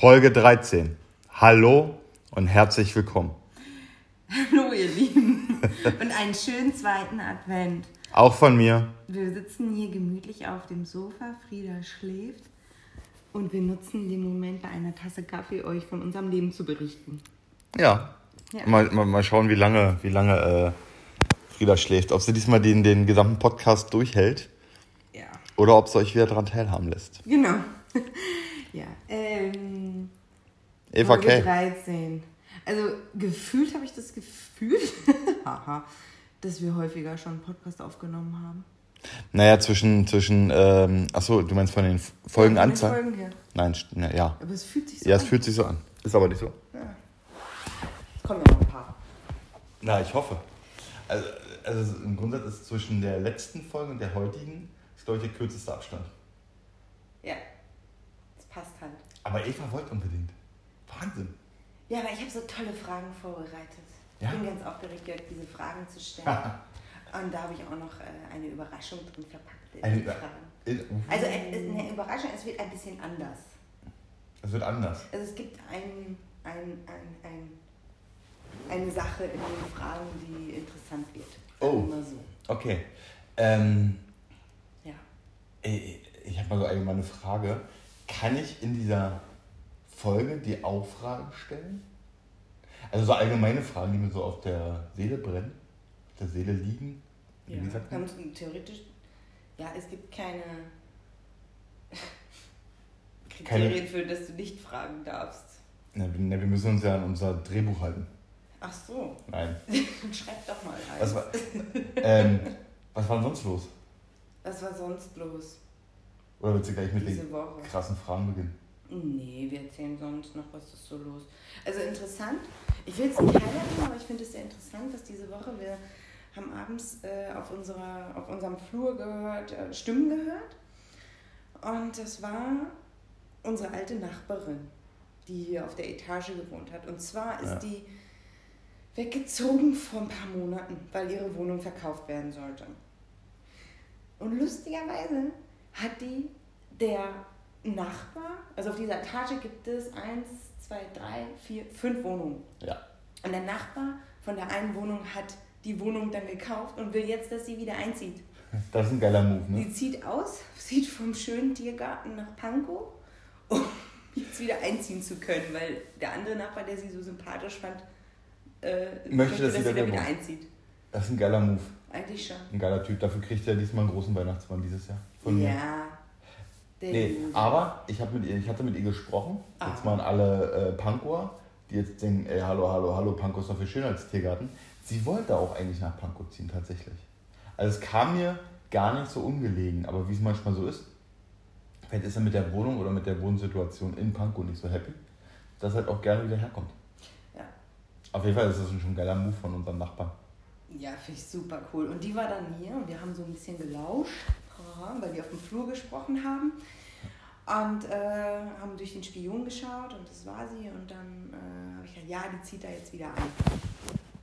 Folge 13. Hallo und herzlich willkommen. Hallo ihr Lieben und einen schönen zweiten Advent. Auch von mir. Wir sitzen hier gemütlich auf dem Sofa, Frieda schläft und wir nutzen den Moment bei einer Tasse Kaffee, euch von unserem Leben zu berichten. Ja. Ja. Mal, mal, mal schauen, wie lange, wie lange äh, Frieda schläft. Ob sie diesmal den, den gesamten Podcast durchhält Ja, oder ob sie euch wieder daran teilhaben lässt. genau. Ja, ähm, Eva Folge K. 13. Also gefühlt habe ich das Gefühl, haha, dass wir häufiger schon einen Podcast aufgenommen haben. Naja, zwischen, zwischen ähm, achso, du meinst von den Von den Folgenanzahl? Folgen her. Nein, na, ja. Aber es fühlt sich so Ja, es an. fühlt sich so an. Ist aber nicht so. Es kommen ja noch ein paar. Na, ich hoffe. Also, also im Grundsatz ist zwischen der letzten Folge und der heutigen, ist, glaube ich, der kürzeste Abstand. Ja, es passt halt. Aber Eva wollte unbedingt. Wahnsinn. Ja, aber ich habe so tolle Fragen vorbereitet. Ja? Ich bin ganz aufgeregt, Jörg, diese Fragen zu stellen. Und da habe ich auch noch äh, eine Überraschung drin verpackt in Eine Fragen. Also äh, eine Überraschung, es wird ein bisschen anders. Es wird anders. Also es gibt ein, ein, ein, ein, eine Sache in den Fragen, die interessant wird. Oh. Immer so. Okay. Ähm, Ja. äh, ich habe mal so allgemeine Frage. Kann ich in dieser Folge die Auffrage stellen? Also so allgemeine Fragen, die mir so auf der Seele brennen, auf der Seele liegen. ja. Wie sagt man? Theoretisch. Ja, es gibt keine Kriterien für, dass du nicht fragen darfst. Na, wir- wir müssen uns ja an unser Drehbuch halten. Ach so, Nein. schreib doch mal ein. Was war, ähm, was war denn sonst los? Was war sonst los Oder willst du gleich mit diese den Woche? krassen Fragen beginnen? Nee, wir erzählen sonst noch, was ist so los. Also interessant, ich will es nicht highlighten, aber ich finde es sehr interessant, dass diese Woche, wir haben abends äh, auf, unserer, auf unserem Flur gehört, äh, Stimmen gehört. Und das war unsere alte Nachbarin, die hier auf der Etage gewohnt hat. Und zwar ist Ja. die weggezogen vor ein paar Monaten, weil ihre Wohnung verkauft werden sollte. Und lustigerweise hat die der Nachbar, also auf dieser Etage gibt es eins, zwei, drei, vier, fünf Wohnungen. Ja. Und der Nachbar von der einen Wohnung hat die Wohnung dann gekauft und will jetzt, dass sie wieder einzieht. Das ist ein geiler Move, ne? Sie zieht aus, zieht vom schönen Tiergarten nach Pankow, um jetzt wieder einziehen zu können, weil der andere Nachbar, der sie so sympathisch fand, äh, Möchte, dass sie da wieder wohnt. einzieht. Das ist ein geiler Move. Eigentlich schon. Ein geiler Typ. Dafür kriegt er diesmal einen großen Weihnachtsmann dieses Jahr. Von mir. ja. Nee, aber ich, hab mit ihr, ich hatte mit ihr gesprochen. Ah. Jetzt mal an alle äh, Pankower, die jetzt denken, ey, hallo, hallo, hallo, Pankow ist doch viel schöner als Tiergarten. Sie wollte auch eigentlich nach Pankow ziehen, tatsächlich. Also es kam mir gar nicht so ungelegen, aber wie es manchmal so ist, vielleicht ist er mit der Wohnung oder mit der Wohnsituation in Pankow nicht so happy, dass er halt auch gerne wieder herkommt. Ja. Auf jeden Fall ist das schon ein geiler Move von unserem Nachbarn. Ja, finde ich super cool. Und die war dann hier und wir haben so ein bisschen gelauscht, weil wir auf dem Flur gesprochen haben. Und äh, haben durch den Spion geschaut und das war sie. Und dann äh, habe ich gesagt, ja, die zieht da jetzt wieder ein.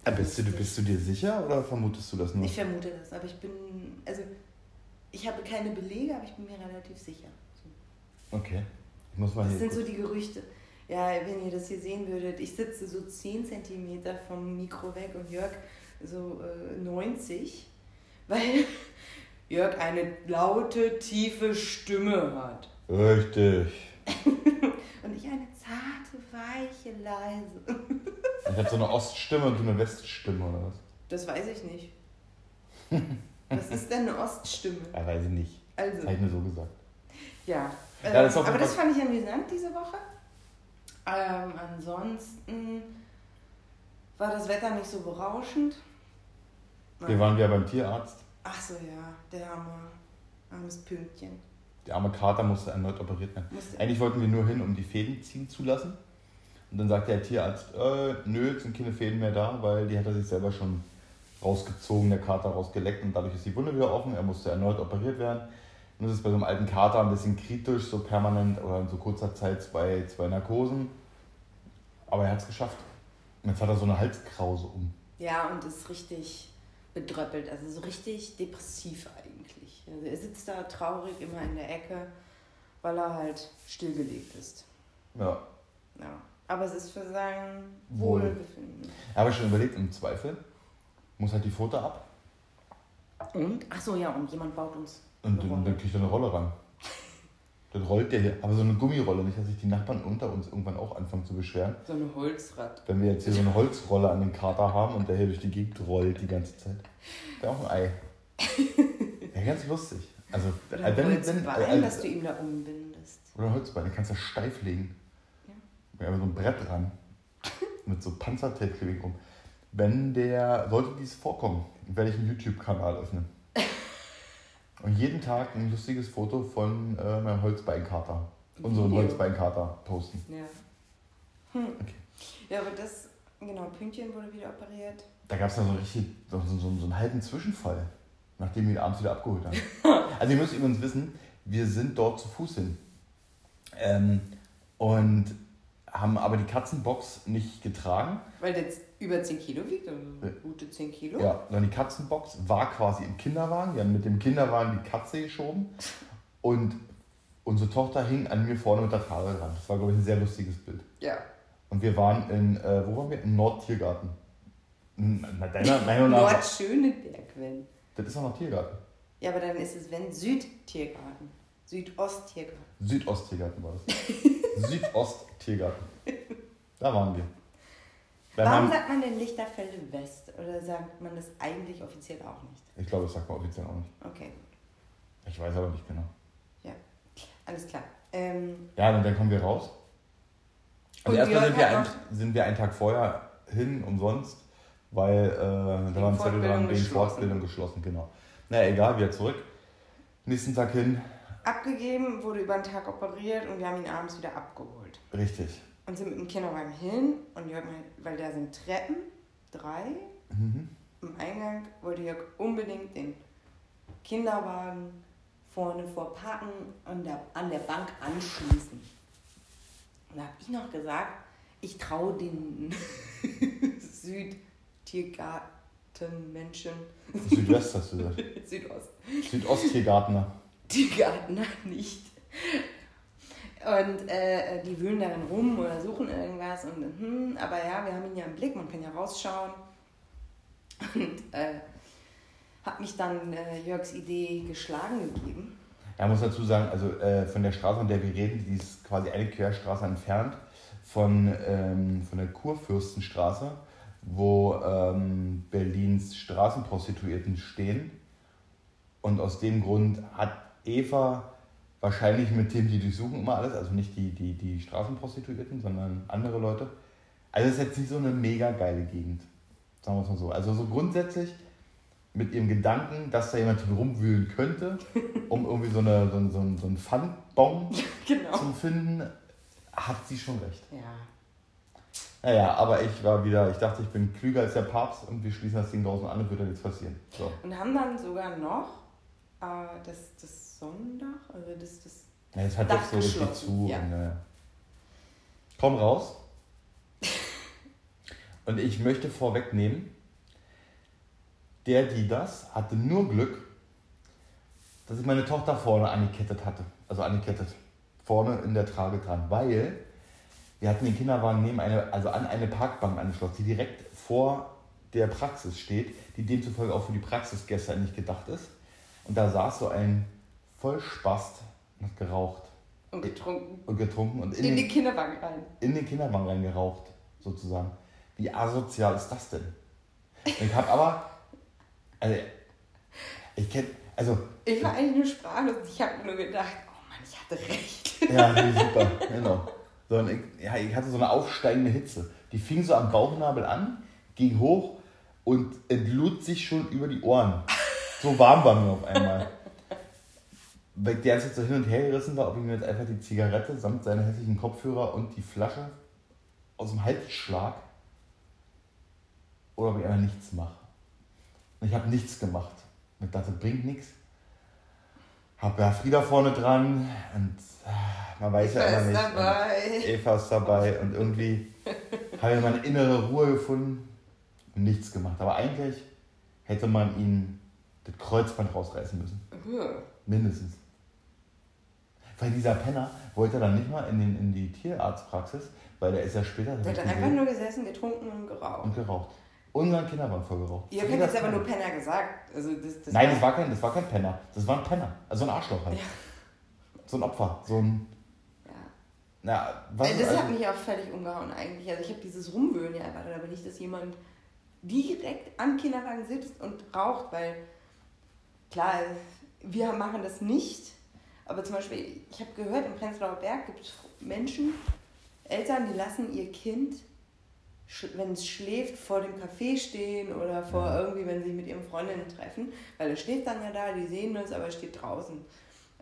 Äh, bist, du, bist du dir sicher oder vermutest du das nur? Ich vermute das, aber ich bin, also ich habe keine Belege, aber ich bin mir relativ sicher. So. Okay. Ich muss mal Das hier sind so die Gerüchte. Ja, wenn ihr das hier sehen würdet, ich sitze so 10 cm vom Mikro weg und Jörg so äh, 90, weil Jörg eine laute, tiefe Stimme hat. Richtig. Und ich eine zarte, weiche, leise. Ich habe so eine Oststimme und du eine Weststimme oder was? Das weiß ich nicht. Was ist denn eine Oststimme? Ja, weiß ich nicht. Also, Das habe ich nur so gesagt. ja. Ja, Ähm, das auf aber das fand ich amüsant diese Woche. Ähm, ansonsten war das Wetter nicht so berauschend. Wir waren wieder beim Tierarzt. Ach so, ja, der arme, armes Pünktchen. Der arme Kater musste erneut operiert werden. Musste, Eigentlich wollten wir nur hin, um die Fäden ziehen zu lassen. Und dann sagte der Tierarzt, äh, nö, jetzt sind keine Fäden mehr da, weil die hat er sich selber schon rausgezogen, der Kater rausgeleckt und dadurch ist die Wunde wieder offen. Er musste erneut operiert werden. Und das ist bei so einem alten Kater ein bisschen kritisch, so permanent oder in so kurzer Zeit zwei, zwei Narkosen. Aber er hat es geschafft. Und jetzt hat er so eine Halskrause um. ja, und ist richtig bedröppelt, also so richtig depressiv eigentlich. Also er sitzt da traurig immer in der Ecke, weil er halt stillgelegt ist. Ja. Ja. Aber es ist für sein Wohlbefinden. Ich schon überlegt, im Zweifel muss halt die Foto ab Und? Achso, ja, und jemand baut uns. und dann, dann kriegt er eine Rolle ran. Dann rollt der hier. Aber so eine Gummirolle, nicht, dass sich die Nachbarn unter uns irgendwann auch anfangen zu beschweren. So ein Holzrad. Wenn wir jetzt hier so eine Holzrolle an den Kater haben und der hier durch die Gegend rollt die ganze Zeit. Wäre auch ein Ei. Ja, ganz lustig. Also, Oder äh, ein wenn, Holzbein, wenn, äh, das du ihm da umbindest. Oder ein Holzbein, den kannst du steif legen. Ja. so ein Brett ran. Mit so Panzertape rum. Wenn der, sollte dies vorkommen, werde ich einen YouTube-Kanal öffnen. Und jeden Tag ein lustiges Foto von äh, meinem Holzbeinkater. Unserem. Holzbeinkater posten. Ja. Hm. Okay. Ja, aber das, genau, Pünktchen wurde wieder operiert. Da gab es dann so richtig so, so, so, so einen halben Zwischenfall, nachdem wir ihn abends wieder abgeholt haben. also ihr müsst übrigens wissen, wir sind dort zu Fuß hin. Ähm, und haben aber die Katzenbox nicht getragen. Weil jetzt über 10 Kilo wiegt, gute 10 Kilo. Ja, sondern die Katzenbox war quasi im Kinderwagen. Wir haben mit dem Kinderwagen die Katze geschoben. Und unsere Tochter hing an mir vorne mit der Trage dran. Das war, glaube ich, ein sehr lustiges Bild. Ja. Und wir waren in, äh, wo waren wir? Im Nordtiergarten. Na, deiner Meinung nach. Nordschöneberg, wenn. Das ist auch noch Tiergarten. Ja, aber dann ist es, wenn, Südtiergarten. Südosttiergarten. Südosttiergarten war das. Südosttiergarten. Da waren wir. Warum meinem- sagt man denn Lichterfelde West? Oder sagt man das eigentlich offiziell auch nicht? ich glaube, das sagt man offiziell auch nicht. Okay, Ich weiß aber nicht genau. alles klar. Ähm, Ja, und dann kommen wir raus. Also Und erstmal sind wir, ein, sind wir einen Tag vorher hin, umsonst, weil äh, da war ein Zettel Fortbildung dran, wegen geschlossen. Fortbildung geschlossen, genau. Naja, egal, wieder zurück. Nächsten Tag hin, abgegeben, wurde über den Tag operiert und wir haben ihn abends wieder abgeholt. richtig. Und sind mit dem Kinderwagen hin und Jörg, meint, weil da sind Treppen, drei, Mhm. im Eingang wollte Jörg unbedingt den Kinderwagen vorne vor Parken an der, an der Bank anschließen. Und da habe ich noch gesagt, ich traue den Südtiergartenmenschen, Südwest hast du gesagt. Südost, Südosttiergartner. Tiergarten nicht. Und äh, die wühlen darin rum oder suchen irgendwas. Und, hm, aber ja, wir haben ihn ja im Blick, man kann ja rausschauen. Und äh, hat mich dann äh, Jörgs Idee geschlagen gegeben. Ja, muss dazu sagen, also äh, von der Straße, an der wir reden, die ist quasi eine Querstraße entfernt von, ähm, von der Kurfürstenstraße, wo ähm, Berlins Straßenprostituierten stehen. Und aus dem Grund hat Eva wahrscheinlich mit dem, die durchsuchen immer alles, also nicht die, die, die Straßenprostituierten, sondern andere Leute. Also es ist jetzt nicht so eine mega geile Gegend, sagen wir es mal so. Also so grundsätzlich mit ihrem Gedanken, dass da jemand rumwühlen könnte, um irgendwie so, eine, so, so, so einen Pfandbon Genau. zu finden, hat sie schon recht. Ja. Naja, aber ich war wieder, ich dachte, ich bin klüger als der Papst und wir schließen das Ding draußen an und wird dann nichts passieren. So. Und haben dann sogar noch äh, das, das Sonnendach, also das, das Ja, jetzt hat Dach das so richtig zu. ja. Und, äh, komm raus. Und ich möchte vorwegnehmen, der, die das, hatte nur Glück, dass ich meine Tochter vorne angekettet hatte. Also angekettet. Vorne in der Trage dran. Weil wir hatten den Kinderwagen neben eine, also an eine Parkbank angeschlossen, die direkt vor der Praxis steht, die demzufolge auch für die Praxisgäste eigentlich gedacht ist. Und da saß so ein Vollspast und hat geraucht und getrunken. und getrunken und in, In, den, den Kinderwagen rein. in den Kinderwagen reingeraucht, sozusagen. Wie asozial ist das denn? Ich habe aber, also, ich kenne, also, Ich war eigentlich nur sprachlos. Ich habe nur gedacht, oh Mann, ich hatte recht. ja, super, genau. So, ich, ja, ich hatte so eine aufsteigende Hitze. Die fing so am Bauchnabel an, ging hoch und entlud sich schon über die Ohren. So warm war mir auf einmal. Weil der jetzt so hin und her gerissen war, ob ich mir jetzt einfach die Zigarette samt seiner hässlichen Kopfhörer und die Flasche aus dem Hals schlag oder ob ich einfach nichts mache. Und ich habe nichts gemacht. Ich dachte, bringt nichts. Hab ja Frieda vorne dran und ah, man weiß Ich ja immer nicht. dabei. Eva ist dabei und irgendwie habe ich meine innere Ruhe gefunden und nichts gemacht. Aber eigentlich hätte man ihn das Kreuzband rausreißen müssen. Huh. Mindestens. Weil dieser Penner wollte dann nicht mal in, den, in die Tierarztpraxis, weil der ist ja später. Der hat gesehen, einfach nur gesessen, getrunken und geraucht. und geraucht. Unseren Kindern waren voll geraucht. Ihr habt jetzt aber nur Penner gesagt. Also das, das Nein, das war, kein, das war kein Penner. Das war ein Penner. Also ein Arschloch halt. Ja. So ein Opfer. So ein. Ja. Na, was Äh, ist das also, hat mich auch völlig umgehauen eigentlich. Also ich habe dieses Rumwöhnen ja erwartet, aber nicht, dass jemand direkt am Kinderwagen sitzt und raucht, weil klar, wir machen das nicht, aber zum Beispiel, ich habe gehört, im Prenzlauer Berg gibt es Menschen, Eltern, die lassen ihr Kind, wenn es schläft, vor dem Café stehen oder vor Ja. irgendwie, wenn sie mit ihren Freundinnen treffen, weil es steht dann ja da, die sehen es, aber es steht draußen.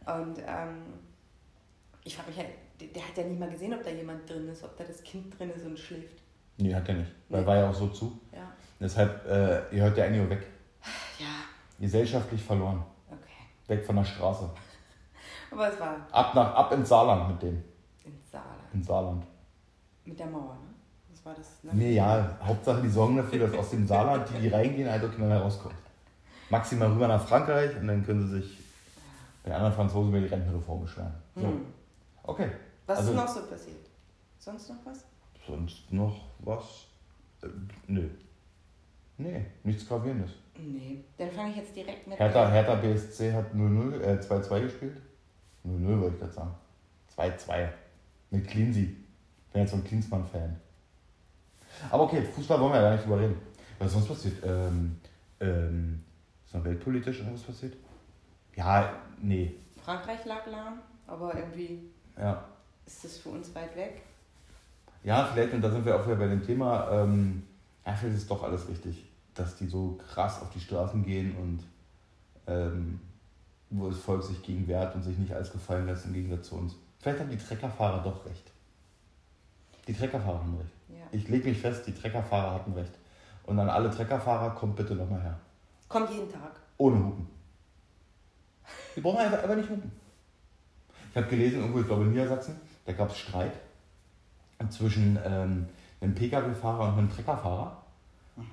Und ähm, ich frage mich halt, der, der hat ja nicht mal gesehen, ob da jemand drin ist, ob da das Kind drin ist und schläft. Nee, hat er nicht. Weil Nee. war ja auch so zu. Ja. Deshalb, äh, ihr hört ja eigentlich weg. Ja, Gesellschaftlich verloren. okay. Weg von der Straße. Aber es war Ab, nach, ab ins Saarland mit dem. ins Saarland. Ins Saarland. Mit der Mauer, ne? Das war das. Ne? Mir ja, Hauptsache die sorgen dafür, dass aus dem Saarland, die, die reingehen, halt auch keiner rauskommt. Maximal rüber nach Frankreich und dann können sie sich bei den anderen Franzosen über die Rentenreform beschweren. So, Hm. okay. Was Also- ist noch so passiert? Sonst noch was? Sonst noch was? Äh, nö. Nee, nichts Gravierendes. Nee. Dann fange ich jetzt direkt mit. Hertha, Hertha BSC hat 0-0, äh, 2-2 gespielt. 0-0 wollte ich gerade sagen. 2-2. Mit Cleansy. Ich bin jetzt so ein Klinsmann-Fan. Aber okay, Fußball wollen wir ja gar nicht drüber reden. Was ist sonst passiert? Ähm, ähm, ist noch weltpolitisch irgendwas passiert? Ja, nee. Frankreich lag lahm, aber irgendwie Ja. ist das für uns weit weg. Ja, vielleicht, und da sind wir auch wieder bei dem Thema, ähm, ja, vielleicht ist doch alles richtig, dass die so krass auf die Straßen gehen und ähm, wo das Volk sich gegen wehrt und sich nicht alles gefallen lässt im Gegensatz zu uns. Vielleicht haben die Treckerfahrer doch recht. Die Treckerfahrer haben recht. Ja. Ich lege mich fest, die Treckerfahrer hatten recht. Und an alle Treckerfahrer kommt bitte nochmal her. Kommt jeden Tag. Ohne Hupen. Die brauchen einfach, einfach nicht hupen. Ich habe gelesen, irgendwo, ich glaube in Niedersachsen, da gab es Streit zwischen ähm, einem Pkw-Fahrer und einem Treckerfahrer.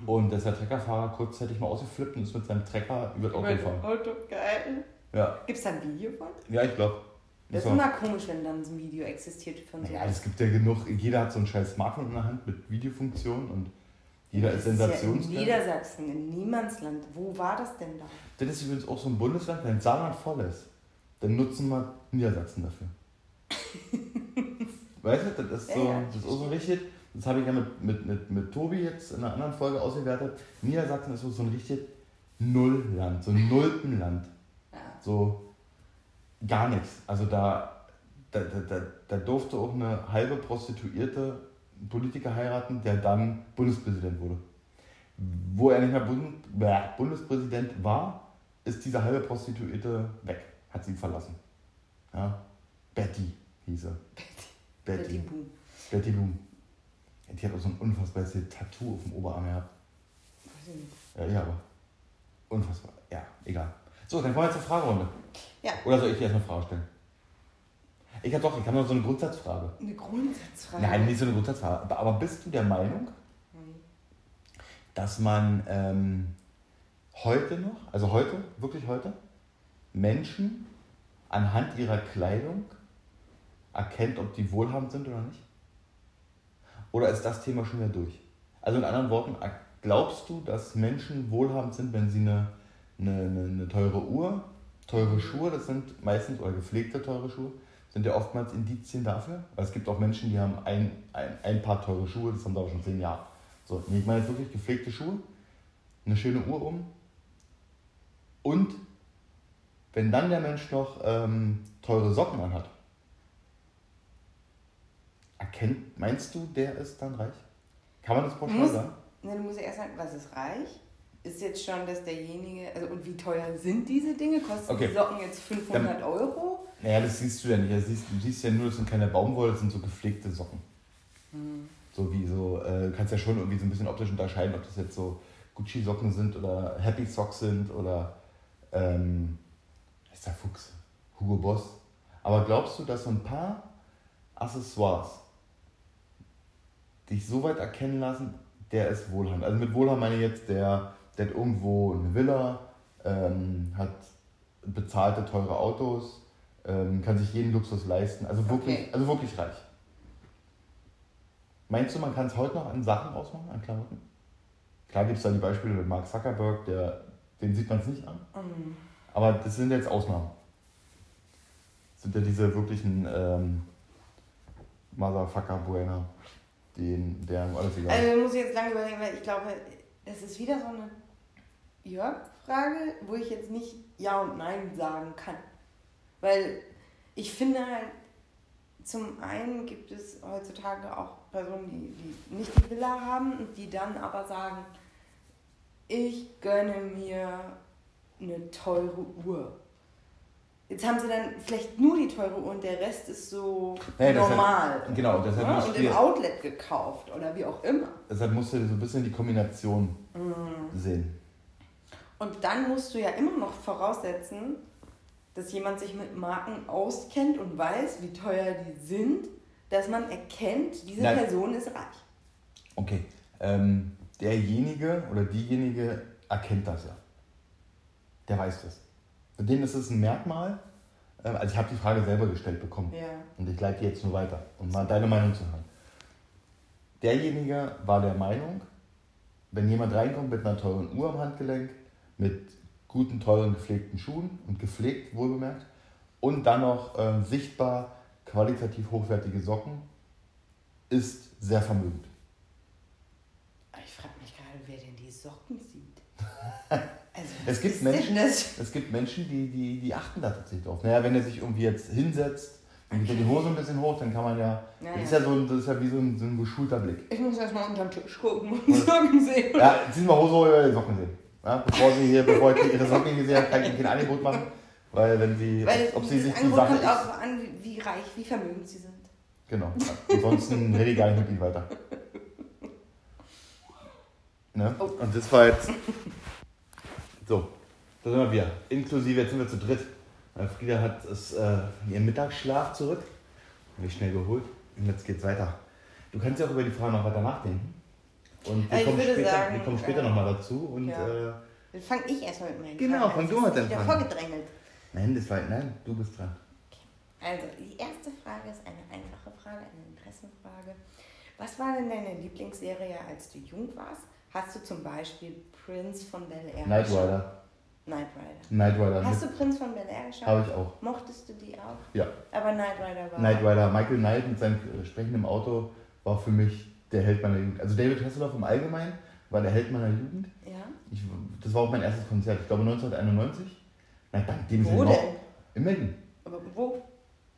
Und da ist der Treckerfahrer kurzzeitig mal ausgeflippt und ist mit seinem Trecker über das Auto gefahren. Auto, geil. Ja, Gibt es da ein Video von? ja ich glaube. Das ist immer komisch, wenn dann so ein Video existiert von so. Naja, es gibt ja genug, jeder hat so ein scheiß Smartphone in der Hand mit Videofunktion und jeder ist Das Ja in. Niedersachsen, in Niemandsland. Wo war das denn da? Das ist übrigens auch so ein Bundesland, wenn Saarland voll ist, dann nutzen wir Niedersachsen dafür. weißt du, das ist, so, das ist auch so richtig, das habe ich ja mit, mit, mit, mit Tobi jetzt in einer anderen Folge ausgewertet. Niedersachsen ist so so ein richtig Nullland, so ein Nulpenland. Ja. So gar nichts. Also da, da, da, da, da durfte auch eine halbe Prostituierte Politiker heiraten, der dann Bundespräsident wurde. Wo er nicht mehr Bund, bäh, Bundespräsident war, ist diese halbe Prostituierte weg, hat sie verlassen. Ja? Betty hieß sie. Betty Betty. Boom. Betty Boom. Die hat auch so ein unfassbares Tattoo auf dem Oberarm gehabt. Weiß ich nicht. Ja, ja, aber unfassbar. Ja, egal. So, dann kommen wir zur Fragerunde. Ja. Oder soll ich dir erst eine Frage stellen? Ich habe doch, ich habe noch so eine Grundsatzfrage. Eine Grundsatzfrage. Nein, nicht so eine Grundsatzfrage. Aber- bist du der Meinung, Hm. dass man ähm, heute noch, also heute, wirklich heute, Menschen anhand ihrer Kleidung erkennt, ob die wohlhabend sind oder nicht? Oder ist das Thema schon wieder durch? Also in anderen Worten, glaubst du, dass Menschen wohlhabend sind, wenn sie eine, eine, eine, teure Uhr, teure Schuhe, das sind meistens, oder gepflegte teure Schuhe, sind ja oftmals Indizien dafür? Weil es gibt auch Menschen, die haben ein, ein, ein paar teure Schuhe, das haben sie aber schon zehn Jahre. So, ich meine jetzt wirklich gepflegte Schuhe, eine schöne Uhr um und wenn dann der Mensch noch ähm, teure Socken anhat, erkennt, meinst du, der ist dann reich? Kann man das pauschal Muss- sagen? Ne, du musst ja erst sagen, was ist reich? Ist jetzt schon, dass derjenige, also und wie teuer sind diese Dinge? Kosten Okay. die Socken jetzt 500 Euro? Naja, das siehst du ja nicht. Das siehst, du siehst ja nur, das sind keine Baumwolle, das sind so gepflegte Socken. Hm. So wie so, äh, du kannst ja schon irgendwie so ein bisschen optisch unterscheiden, ob das jetzt so Gucci-Socken sind oder Happy Socks sind oder, ähm, ist der Fuchs? Hugo Boss. Aber glaubst du, dass so ein paar Accessoires dich so weit erkennen lassen, der ist wohlhabend? Also mit wohlhabend meine ich jetzt, der, der hat irgendwo eine Villa, ähm, hat bezahlte teure Autos, ähm, kann sich jeden Luxus leisten. Also wirklich, Okay. also wirklich reich. Meinst du, man kann es heute noch an Sachen ausmachen, an Klamotten? Klar gibt es da die Beispiele mit Mark Zuckerberg, der, den sieht man es nicht an. Mm. Aber das sind jetzt Ausnahmen. Das sind ja diese wirklichen ähm, Motherfucker Buena, den, deren alles egal. Also muss ich jetzt lange überlegen, weil ich glaube, das ist wieder so eine Jörg-Frage, wo ich jetzt nicht Ja und Nein sagen kann. Weil ich finde halt, zum einen gibt es heutzutage auch Personen, die, die nicht die Villa haben und die dann aber sagen, ich gönne mir eine teure Uhr. Jetzt haben sie dann vielleicht nur die teure Uhr und der Rest ist so das normal. hat- genau, deshalb ja, und im Outlet gekauft oder wie auch immer. Deshalb musst du so ein bisschen die Kombination Mhm. sehen. Und dann musst du ja immer noch voraussetzen, dass jemand sich mit Marken auskennt und weiß, wie teuer die sind, dass man erkennt, diese Nein. Person ist reich. Okay, ähm, derjenige oder diejenige erkennt das ja. Der weiß das. Für den ist es ein Merkmal. Ähm, also ich habe die Frage selber gestellt bekommen. Ja. Und ich leite jetzt nur weiter, um mal deine Meinung zu hören. Derjenige war der Meinung, wenn jemand reinkommt mit einer teuren Uhr am Handgelenk, mit guten, teuren, gepflegten Schuhen und gepflegt, wohlbemerkt, und dann noch ähm, sichtbar qualitativ hochwertige Socken, ist sehr vermögend. Ich frage mich gerade, wer denn die Socken sieht. Also, Es gibt Menschen-? Es gibt Menschen, die, die, die achten da tatsächlich drauf. Naja, wenn er sich irgendwie jetzt hinsetzt, dann geht er die Hose ein bisschen hoch, dann kann man ja. Ja, das, ist ja. so ein, das ist ja wie so ein, so ein geschulter Blick. Ich muss erstmal unter den Tisch gucken und Socken sehen. Ja, ziehen wir Hose hoch, ihr die Socken sehen. Ja, bevor sie hier, bevor ich ihre Socken hier sehe, kann ich ihnen kein Angebot machen. Weil wenn sie, Weil ob sie sich die Angebot Sache kommt auch an, wie, wie reich, wie vermögend sie sind. Genau. Ansonsten rede ich gar nicht mit ihnen weiter. Ne? Oh. Und das war jetzt. So, da sind wir wieder. Inklusive, jetzt sind wir zu dritt. Weil Frieda hat es, äh, ihren Mittagsschlaf zurück. Habe ich schnell geholt. Und jetzt geht's weiter. Du kannst ja auch über die Frage noch weiter nachdenken. Und wir ich kommen später, sagen, wir kommen später äh, nochmal dazu. Und ja. äh, Dann fange ich erstmal mit meinen Genau, fang du ist deinen vorgedrängelt. nein, das war. Nein, du bist dran. Also, die erste Frage ist eine einfache Frage, eine Interessenfrage. Was war denn deine Lieblingsserie, als du jung warst? Hast du zum Beispiel Prince von Bel Air Knight? Rider. Knight Rider. Knight Rider. Hast du Prince von Bel Air geschaut? Habe ich auch. Mochtest du die auch? Ja. Aber Knight Rider war. Knight Rider, Michael Knight mit seinem äh, sprechenden Auto war für mich der Held meiner Jugend. Also David Hasselhoff im Allgemeinen war der Held meiner Jugend. Ja. Ich, das war auch mein erstes Konzert, ich glaube 1991. Nein, dank dem Wo denn? In Berlin. Aber wo?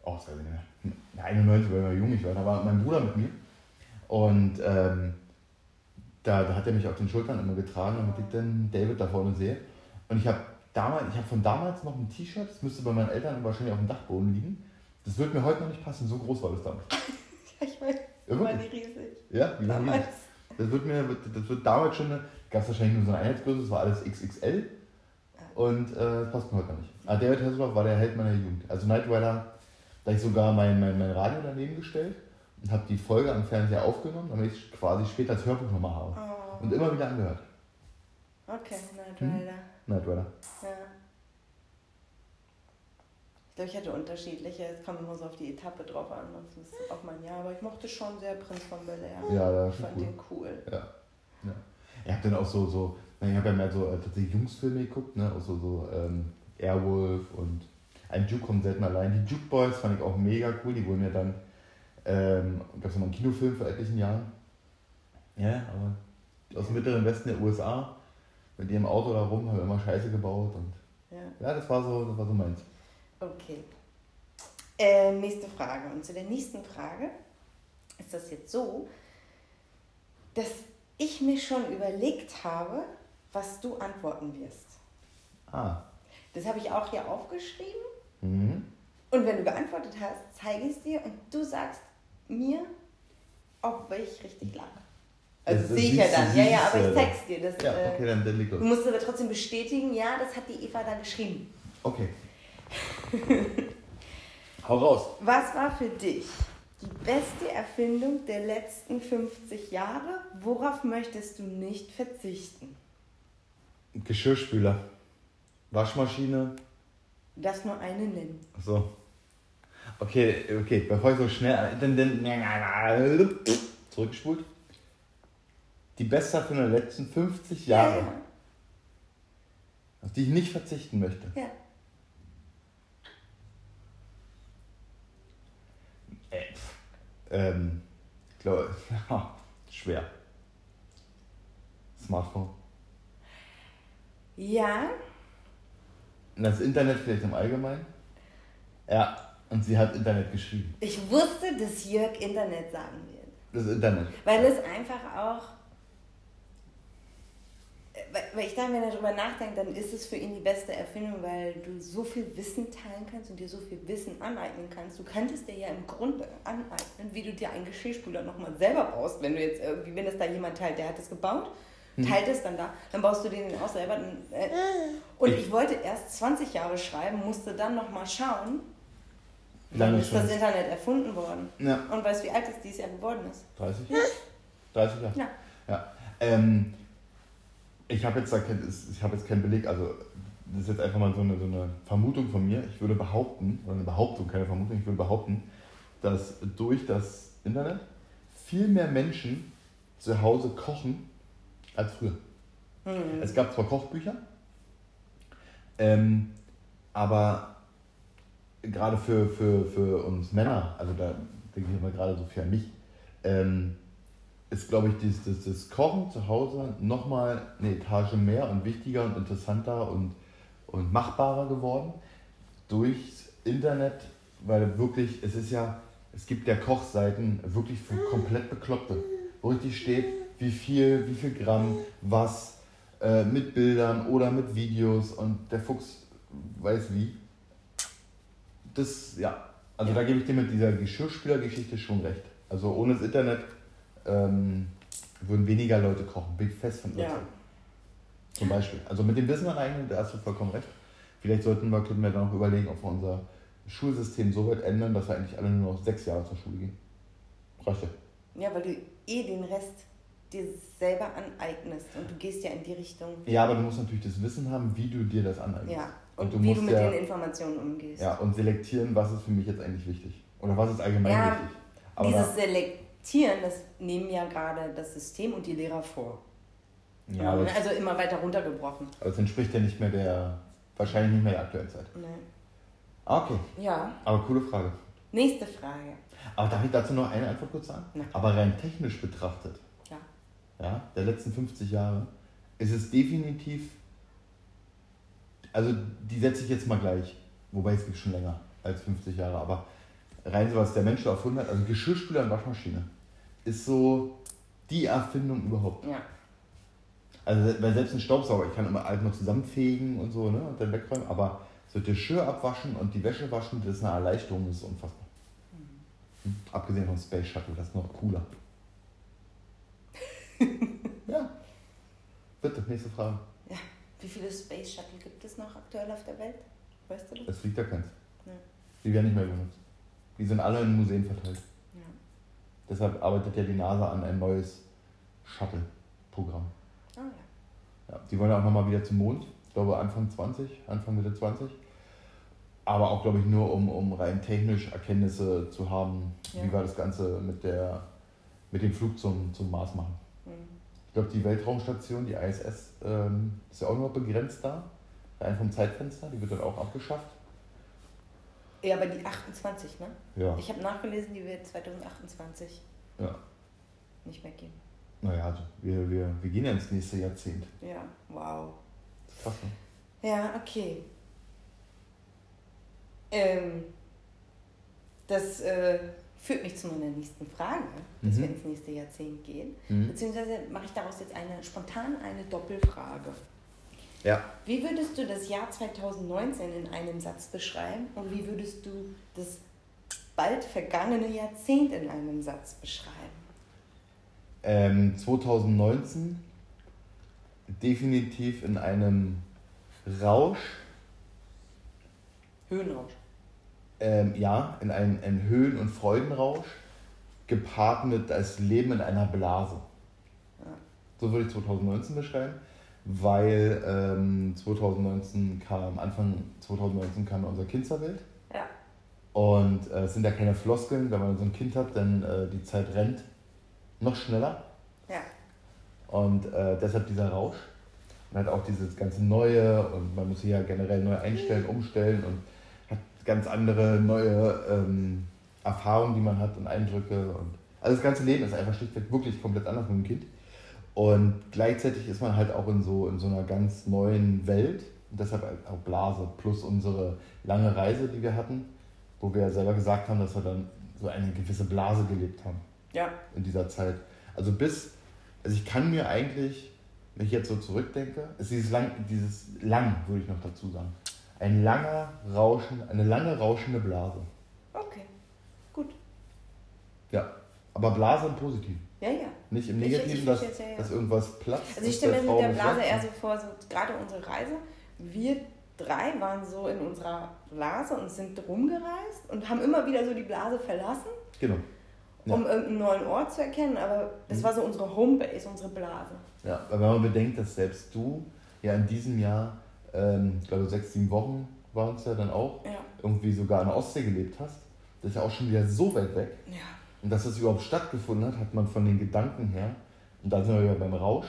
Oh, das weiß ich nicht mehr. Ja, 91, weil ich jung ich war. Da war mein Bruder mit mir. Und ähm, da, da hat er mich auf den Schultern immer getragen, damit ich dann David da vorne sehe. Und ich habe damals, ich habe von damals noch ein T-Shirt, das müsste bei meinen Eltern wahrscheinlich auf dem Dachboden liegen. Das wird mir heute noch nicht passen, so groß war das damals. Ja, ich weiß. Ja, War die riesig. Ja, wie lange Damals. Das wird mir, das wird damals schon, gab es wahrscheinlich nur so eine Einheitsgröße, das war alles XXL. Und äh, das passt mir heute noch nicht. Aber David Hasselhoff war der Held meiner Jugend. Also Knight Rider, da ich sogar mein, mein, mein Radio daneben gestellt und habe die Folge am Fernseher aufgenommen, damit ich quasi später als Hörbuch nochmal habe. Oh. Und immer wieder angehört. Okay, Knight Hm? Rider. Knight Rider. Ja. Ich glaube, ich hatte unterschiedliche. Es kam immer so auf die Etappe drauf an. Das ist auch mein Jahr. Aber ich mochte schon sehr Prinz von Bel Air. Ja, das ich fand cool. den cool. Ja. ja. Ich habe dann auch so, so ich habe ja mehr so äh, tatsächlich Jungsfilme geguckt, ne? Auch so, so ähm, Airwolf und ein Duke kommt selten allein. Die Duke Boys fand ich auch mega cool. Die wurden ja dann, ähm, gab es nochmal einen Kinofilm vor etlichen Jahren. Ja, aber aus dem mittleren Westen der USA, mit ihrem Auto da rum, haben wir immer Scheiße gebaut und Ja. ja, das war so, das war so meins. Okay. Äh, nächste Frage. Und zu der nächsten Frage ist das jetzt so, dass ich mir schon überlegt habe, was du antworten wirst. Ah. Das habe ich auch hier aufgeschrieben. Mhm. Und wenn du geantwortet hast, zeige ich es dir und du sagst mir, ob ich richtig lag. Also sehe ich ja dann. Ja, ja, aber ich zeig's dir. Das, Ja, äh, okay, dann, dann Du musst aber trotzdem bestätigen, ja, das hat die Eva da geschrieben. Okay. Hau raus. Was war für dich die beste Erfindung der letzten 50 Jahre? Worauf möchtest du nicht verzichten? Geschirrspüler. Waschmaschine. Das nur eine nennen. So. Okay, okay, bevor ich so schnell. Zurückgespult. Die Bestseller der letzten 50 Jahre, Ja, auf die ich nicht verzichten möchte. ja. ja. Äh, pff, ähm, ich glaube, schwer. Smartphone. Ja, Und das Internet vielleicht im Allgemeinen? Ja, und sie hat Internet geschrieben. ich wusste, dass Jörg Internet sagen wird. Das Internet. Weil es einfach auch. äh, Weil, ich da, wenn er darüber nachdenkt, dann ist es für ihn die beste Erfindung, weil du so viel Wissen teilen kannst und dir so viel Wissen aneignen kannst. Du könntest dir ja im Grunde aneignen, wie du dir einen Geschirrspüler nochmal selber baust, wenn du jetzt irgendwie, wenn das da jemand teilt, der hat es gebaut, teilt es dann da, dann baust du den auch selber. Dann, äh, und ich wollte erst 20 Jahre schreiben, musste dann nochmal schauen, lange ist ist das schon? Internet erfunden worden. Ja, Und weißt du, wie alt es dieses Jahr geworden ist? 30? 30 Jahre. Ja. Ja. Ähm, ich habe jetzt, da kein- ich hab jetzt keinen Beleg, also das ist jetzt einfach mal so eine, so eine Vermutung von mir. Ich würde behaupten, oder eine Behauptung, keine Vermutung, ich würde behaupten, dass durch das Internet viel mehr Menschen zu Hause kochen als früher. Hm. Es gab zwar Kochbücher, ähm, aber gerade für, für, für uns Männer, also da denke ich mal gerade so viel an mich, ähm, ist, glaube ich, das, das, das Kochen zu Hause nochmal eine Etage mehr und wichtiger und interessanter und, und machbarer geworden durchs Internet, weil wirklich, es ist ja, es gibt ja Kochseiten wirklich für komplett Bekloppte, wo richtig steht, wie viel, wie viel Gramm, was, äh, mit Bildern oder mit Videos und der Fuchs weiß wie. Das, ja, also Ja. da gebe ich dir mit dieser Geschirrspülergeschichte schon recht. Also ohne das Internet ähm, würden weniger Leute kochen, bin ich fest von Ja. Zum Beispiel. Also mit dem Wissen aneignen, da hast du vollkommen recht. Vielleicht sollten wir, könnten wir dann auch überlegen, ob wir unser Schulsystem so weit ändern, dass wir eigentlich alle nur noch sechs Jahre zur Schule gehen. Reicht ja. Ja, weil du eh den Rest dir selber aneignest und du gehst ja in die Richtung. Ja, aber du musst natürlich das Wissen haben, wie du dir das aneignest. Ja, Und und, du wie musst du mit ja- den Informationen umgehst. Ja, und selektieren, was ist für mich jetzt eigentlich wichtig. Oder was ist allgemein Ja, wichtig. Aber Dieses Selektieren, das nehmen ja gerade das System und die Lehrer vor. ja, das, also immer weiter runtergebrochen. aber das entspricht ja nicht mehr der, wahrscheinlich nicht mehr der aktuellen Zeit. Nee. Ah, Okay, Ja, aber coole Frage. nächste Frage. Aber darf ich dazu noch eine Antwort kurz sagen? Klar. Aber rein technisch betrachtet, Ja. ja, der letzten 50 Jahre, ist es definitiv, also die setze ich jetzt mal gleich, wobei es gibt schon länger als 50 Jahre, aber rein so was der Mensch erfunden hat, also Geschirrspüler und Waschmaschine, ist so die Erfindung überhaupt. Ja. Also weil selbst ein Staubsauger, ich kann immer alles mal zusammenfegen und so, ne, und dann wegräumen, aber so Geschirr abwaschen und die Wäsche waschen, das ist eine Erleichterung, das ist unfassbar. Hm? Abgesehen vom Space Shuttle, das ist noch cooler. ja. Bitte, nächste Frage. Wie viele Space Shuttle gibt es noch aktuell auf der Welt? Weißt du das? Es fliegt ja keins. Ja. Die werden nicht mehr benutzt. Die sind alle in Museen verteilt. Ja. Deshalb arbeitet ja die NASA an ein neues Shuttle-Programm. Oh ja. Ja, die wollen ja auch nochmal wieder zum Mond. Ich glaube Anfang 20, Anfang Mitte 20. Aber auch, glaube ich, nur um, um rein technisch Erkenntnisse zu haben, Ja. wie wir das Ganze mit, der, mit dem Flug zum, zum Mars machen. Ich glaube, die Weltraumstation, die ISS, ähm, ist ja auch nur begrenzt da. Rein vom Zeitfenster, die wird dann auch abgeschafft. Ja, aber die 28, ne? Ja, Ich habe nachgelesen, die wird 2028 ja. nicht mehr gehen. Naja, also wir, wir, wir gehen ja ins nächste Jahrzehnt. Ja, wow. Krass, ne? Ja, okay. Ähm, das äh, führt mich zu meiner nächsten Frage, dass Mhm. wir ins nächste Jahrzehnt gehen. Mhm. Beziehungsweise mache ich daraus jetzt eine spontan eine Doppelfrage. Ja. Wie würdest du das Jahr 2019 in einem Satz beschreiben und wie würdest du das bald vergangene Jahrzehnt in einem Satz beschreiben? Ähm, 2019 definitiv in einem Rausch, Höhenrausch. Ähm, ja, in einem, einem Höhen- und Freudenrausch, gepaart mit das Leben in einer Blase. Ja. So würde ich 2019 beschreiben, weil ähm, 2019 kam, Anfang 2019 kam unser Kind zur Welt. Ja. Und äh, es sind ja keine Floskeln, wenn man so ein Kind hat, denn äh, die Zeit rennt noch schneller. Ja. Und äh, deshalb dieser Rausch. Und halt auch dieses ganze Neue und man muss sich ja generell neu einstellen, umstellen und ganz andere neue ähm, Erfahrungen, die man hat und Eindrücke. Und also das ganze Leben ist einfach schlichtweg wirklich komplett anders mit dem Kind. Und gleichzeitig ist man halt auch in so, in so einer ganz neuen Welt. Und deshalb halt auch Blase plus unsere lange Reise, die wir hatten, wo wir ja selber gesagt haben, dass wir dann so eine gewisse Blase gelebt haben. Ja. In dieser Zeit. Also bis, also ich kann mir eigentlich, wenn ich jetzt so zurückdenke, ist dieses lang, dieses lang, würde ich noch dazu sagen. Ein langer Rauschen, eine lange rauschende Blase. Okay. Gut. Ja. Aber Blase im Positiven. Ja, ja. Nicht im Negativen, ich- dass, ich jetzt, ja, ja. dass irgendwas platzt. Also ich dass stelle mir mit der Blase eher so vor, so gerade unsere Reise, wir drei waren so in unserer Blase und sind rumgereist und haben immer wieder so die Blase verlassen, Genau. Ja. um irgendeinen neuen Ort zu erkennen, aber das Mhm. war so unsere Homebase, unsere Blase. Ja, aber wenn man bedenkt, dass selbst du ja in diesem Jahr, ähm, ich glaube sechs, sieben Wochen waren es ja dann auch, Ja. irgendwie sogar an der Ostsee gelebt hast, das ist ja auch schon wieder so weit weg. Ja. Und dass das überhaupt stattgefunden hat, hat man von den Gedanken her, und da sind wir wieder beim Rausch,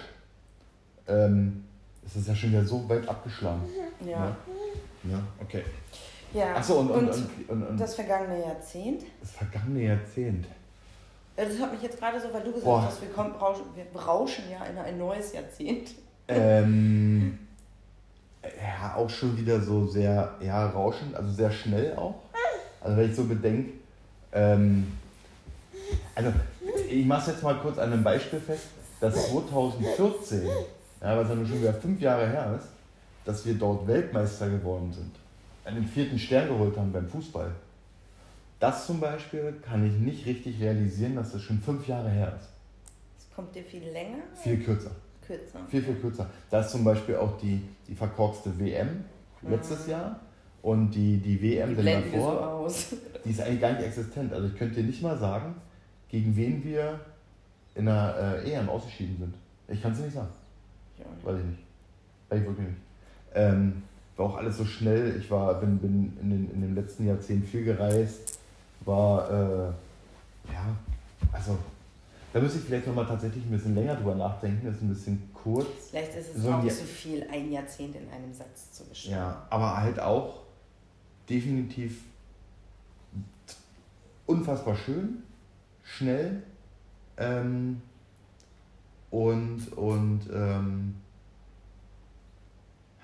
ähm, ist das ja schon wieder so weit abgeschlagen. Ja. Ja, okay. ja. Achso, und, und, und, und, und, und das, das vergangene Jahrzehnt. vergangene Jahrzehnt. Das hat mich jetzt gerade so, weil du gesagt Boah. hast, wir, kommen, rauschen, wir rauschen ja in ein neues Jahrzehnt. Ähm, ja, auch schon wieder so sehr, ja, rauschend, also sehr schnell auch. Also wenn ich so bedenke, ähm, also ich mache es jetzt mal kurz an einem Beispiel fest, dass 2014, ja, was dann schon wieder fünf Jahre her ist, dass wir dort Weltmeister geworden sind, einen vierten Stern geholt haben beim Fußball. Das zum Beispiel kann ich nicht richtig realisieren, dass das schon fünf Jahre her ist. Es kommt dir viel länger, Viel kürzer. Kürzer. Viel, viel kürzer. Da ist zum Beispiel auch die, die verkorkste WM letztes Jahr und die, die WM Die so davor, aus. die ist eigentlich gar nicht existent. Also ich könnte dir nicht mal sagen, gegen wen wir in der äh, EM ausgeschieden sind. Ich kann es nicht sagen, Ich auch nicht. weiß ich nicht. Weiß ich wirklich nicht. Ähm, war auch alles so schnell. Ich war, bin, bin in, den, in dem letzten Jahrzehnt viel gereist, war, äh, ja, also da müsste ich vielleicht nochmal tatsächlich ein bisschen länger drüber nachdenken. Das ist ein bisschen kurz. Vielleicht ist es So auch zu viel, ein Jahrzehnt in einem Satz zu beschreiben. Ja, aber halt auch definitiv unfassbar schön, schnell ähm, und, und ähm,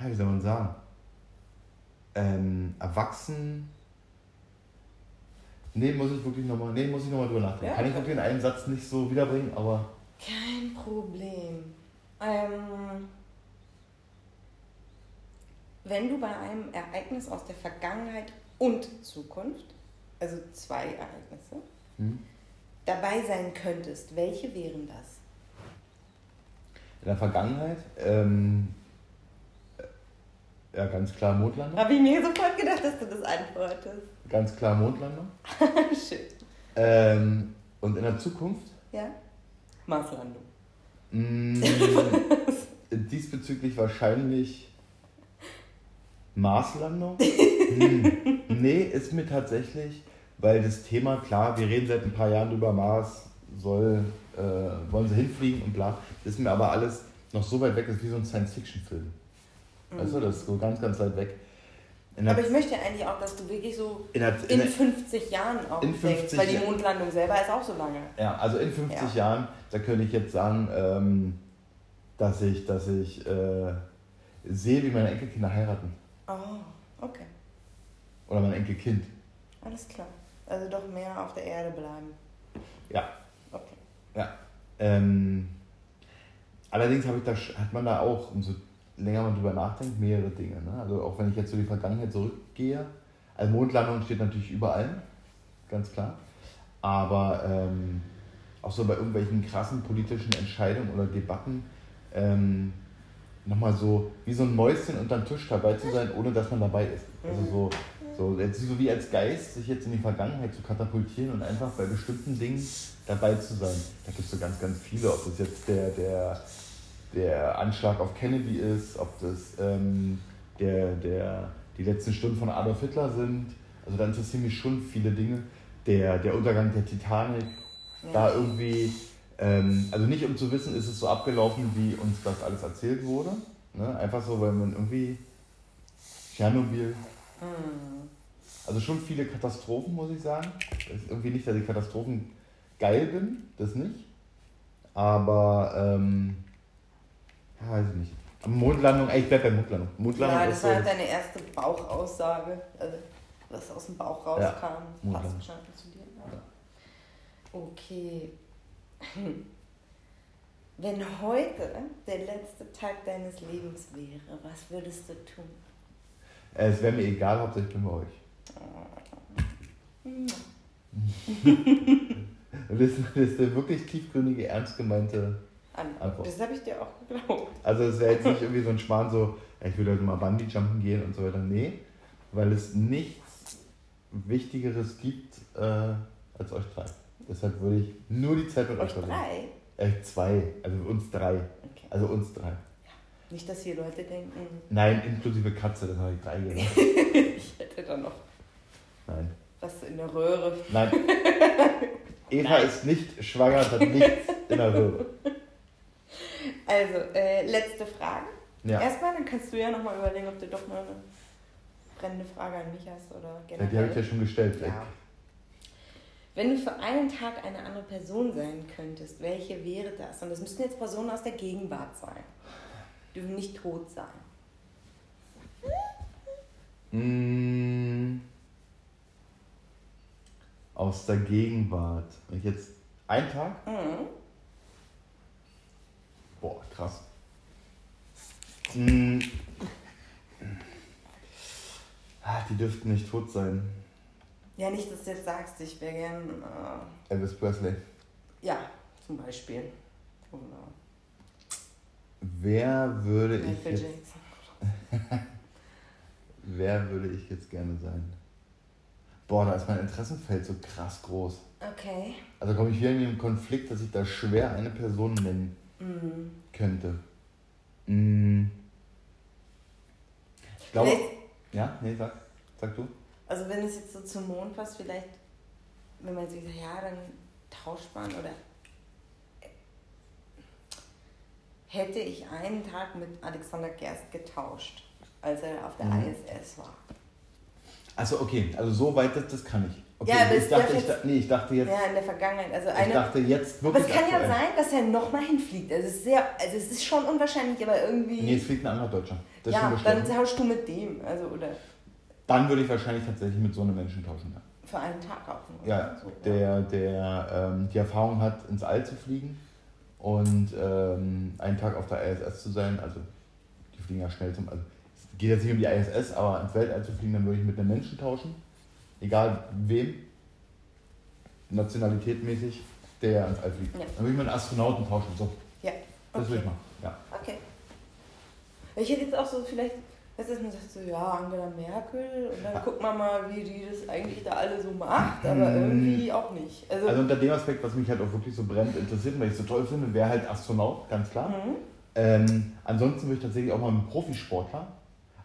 wie soll man sagen, ähm, erwachsen. Nee, muss ich wirklich nochmal, nee, muss ich nochmal drüber nachdenken. Ja, Kann ich wirklich in einem Satz nicht so wiederbringen, aber Kein Problem. Ähm, wenn du bei einem Ereignis aus der Vergangenheit und Zukunft, also zwei Ereignisse, hm, dabei sein könntest, welche wären das? in der Vergangenheit, ähm, äh, ja, ganz klar Mondlandung. Habe ich mir sofort gedacht, dass du das antwortest. Ganz klar Mondlandung. Shit. Ähm, und in der Zukunft? Ja? Marslandung. Mh, diesbezüglich wahrscheinlich Marslandung? Hm, nee, ist mir tatsächlich, weil das Thema, klar, wir reden seit ein paar Jahren über Mars, soll, äh, wollen sie hinfliegen und bla. Das ist mir aber alles noch so weit weg, ist wie so ein Science-Fiction-Film. Weißt du, das ist so ganz, ganz weit weg. Aber ich möchte eigentlich auch, dass du wirklich so in der, in in der, 50 Jahren auch In denkst, 50 weil die. Mondlandung selber ist auch so lange. Ja, also in 50 Ja. Jahren, da könnte ich jetzt sagen, ähm, dass ich, dass ich äh, sehe, wie meine Enkelkinder heiraten. Oh, okay. Oder mein Enkelkind. Alles klar. Also doch mehr auf der Erde bleiben. Ja. Okay. Ähm, allerdings ich da, hat man da auch, umso länger man drüber nachdenkt, mehrere Dinge. Ne? Also auch wenn ich jetzt so die Vergangenheit zurückgehe, also Mondlandung steht natürlich überall, ganz klar. Aber ähm, auch so bei irgendwelchen krassen politischen Entscheidungen oder Debatten, ähm, nochmal so wie so ein Mäuschen unterm Tisch dabei zu sein, ohne dass man dabei ist. Also so, so, jetzt so wie als Geist, sich jetzt in die Vergangenheit zu katapultieren und einfach bei bestimmten Dingen dabei zu sein. Da gibt es so ganz, ganz viele, ob das jetzt der, der, der Anschlag auf Kennedy ist, ob das ähm, der, der, die letzten Stunden von Adolf Hitler sind, Also da interessieren mich schon viele Dinge. Der, der Untergang der Titanic, ja. da irgendwie, ähm, also nicht um zu wissen, ist es so abgelaufen, wie uns das alles erzählt wurde. Ne? Einfach so, weil man irgendwie Tschernobyl. Mhm. Also schon viele Katastrophen, muss ich sagen. Das ist irgendwie nicht, dass ich Katastrophen geil bin, das nicht. Aber, ähm, ja, weiß ich nicht. Mondlandung, ich bleib bei Mondlandung. Mondlandung ja, das war halt deine erste Bauchaussage, also was aus dem Bauch rauskam. Ja, passt wahrscheinlich zu dir. Ja. Okay. Wenn heute der letzte Tag deines Lebens wäre, was würdest du tun? Es wäre mir egal, hauptsächlich ich bin bei euch. das ist eine wirklich tiefgründige, ernst gemeinte Antwort. Das habe ich dir auch geglaubt. Also es wäre jetzt nicht irgendwie so ein Schmarrn so, ich würde heute mal Bungee-Jumpen gehen und so weiter. Nee, weil es nichts Wichtigeres gibt äh, als euch drei. Deshalb würde ich nur die Zeit mit euch, verbringen. Drei? Äh, zwei, also uns drei. Okay. Also uns drei. Nicht, dass hier Leute denken. Nein, inklusive Katze, das habe ich drei gesagt. ich hätte da noch. Nein. Was in der Röhre. Nein. Eva Nein. ist nicht schwanger hat nichts in der Röhre. Also, äh, letzte Frage. Ja. Erstmal, dann kannst du ja nochmal überlegen, ob du doch mal eine brennende Frage an mich hast oder generell. Ja, die habe ich ja schon gestellt. Ja. Wenn du für einen Tag eine andere Person sein könntest, welche wäre das? Und das müssten jetzt Personen aus der Gegenwart sein. Dürfen nicht tot sein. Mmh. Aus der Gegenwart. Wenn ich jetzt einen Tag? Mhm. Boah, krass. Mmh. Ah, die dürften nicht tot sein. Ja, nicht, dass du jetzt sagst, ich wäre gern. Äh, Elvis Presley. Ja, zum Beispiel. Oder Wer würde Michael ich jetzt. wer würde ich jetzt gerne sein? Boah, da ist mein Interessenfeld so krass groß. Okay. Also komme ich wieder in einen Konflikt, dass ich da schwer eine Person nennen mm. könnte. Mm. Ich glaube. Ja, nee, sag. Sag du. Also wenn es jetzt so zum Mond passt, vielleicht, wenn man sich sagt, ja, dann tauscht man oder hätte ich einen Tag mit Alexander Gerst getauscht, als er auf der mhm. ISS war. Also okay, also so weit, das, das kann ich. Okay, ja, aber ich dachte, ich, nee, ich dachte jetzt. Ja, in der Vergangenheit. Also eine, ich dachte jetzt wirklich. Aber es kann ja sein, dass er nochmal hinfliegt. Also es, ist sehr, also es ist schon unwahrscheinlich, aber irgendwie. Nee, es fliegt ein anderer Deutscher. Das ja, dann tauschst du mit dem. Also, oder dann würde ich wahrscheinlich tatsächlich mit so einem Menschen tauschen. Ja. Für einen Tag auch. Ja, so, der, der ähm, die Erfahrung hat, ins All zu fliegen und ähm, einen Tag auf der ISS zu sein. Also die fliegen ja schnell zum. Also es geht jetzt nicht um die ISS, aber ins Weltall zu fliegen, dann würde ich mit einem Menschen tauschen. Egal wem. Nationalitätmäßig, der ins All fliegt. Ja. Dann würde ich mit einem Astronauten tauschen. So. Ja. Okay. Das würde ich machen. Ja. Okay. Ich hätte jetzt auch so vielleicht Weißt du, man sagt so, ja, Angela Merkel und dann guckt man mal, wie die das eigentlich da alle so macht, aber hm. irgendwie auch nicht. Also, also unter dem Aspekt, was mich halt auch wirklich so brennend interessiert, weil ich es so toll finde, wäre halt Astronaut, ganz klar. Mhm. Ähm, ansonsten würde ich tatsächlich auch mal mit Profisportler,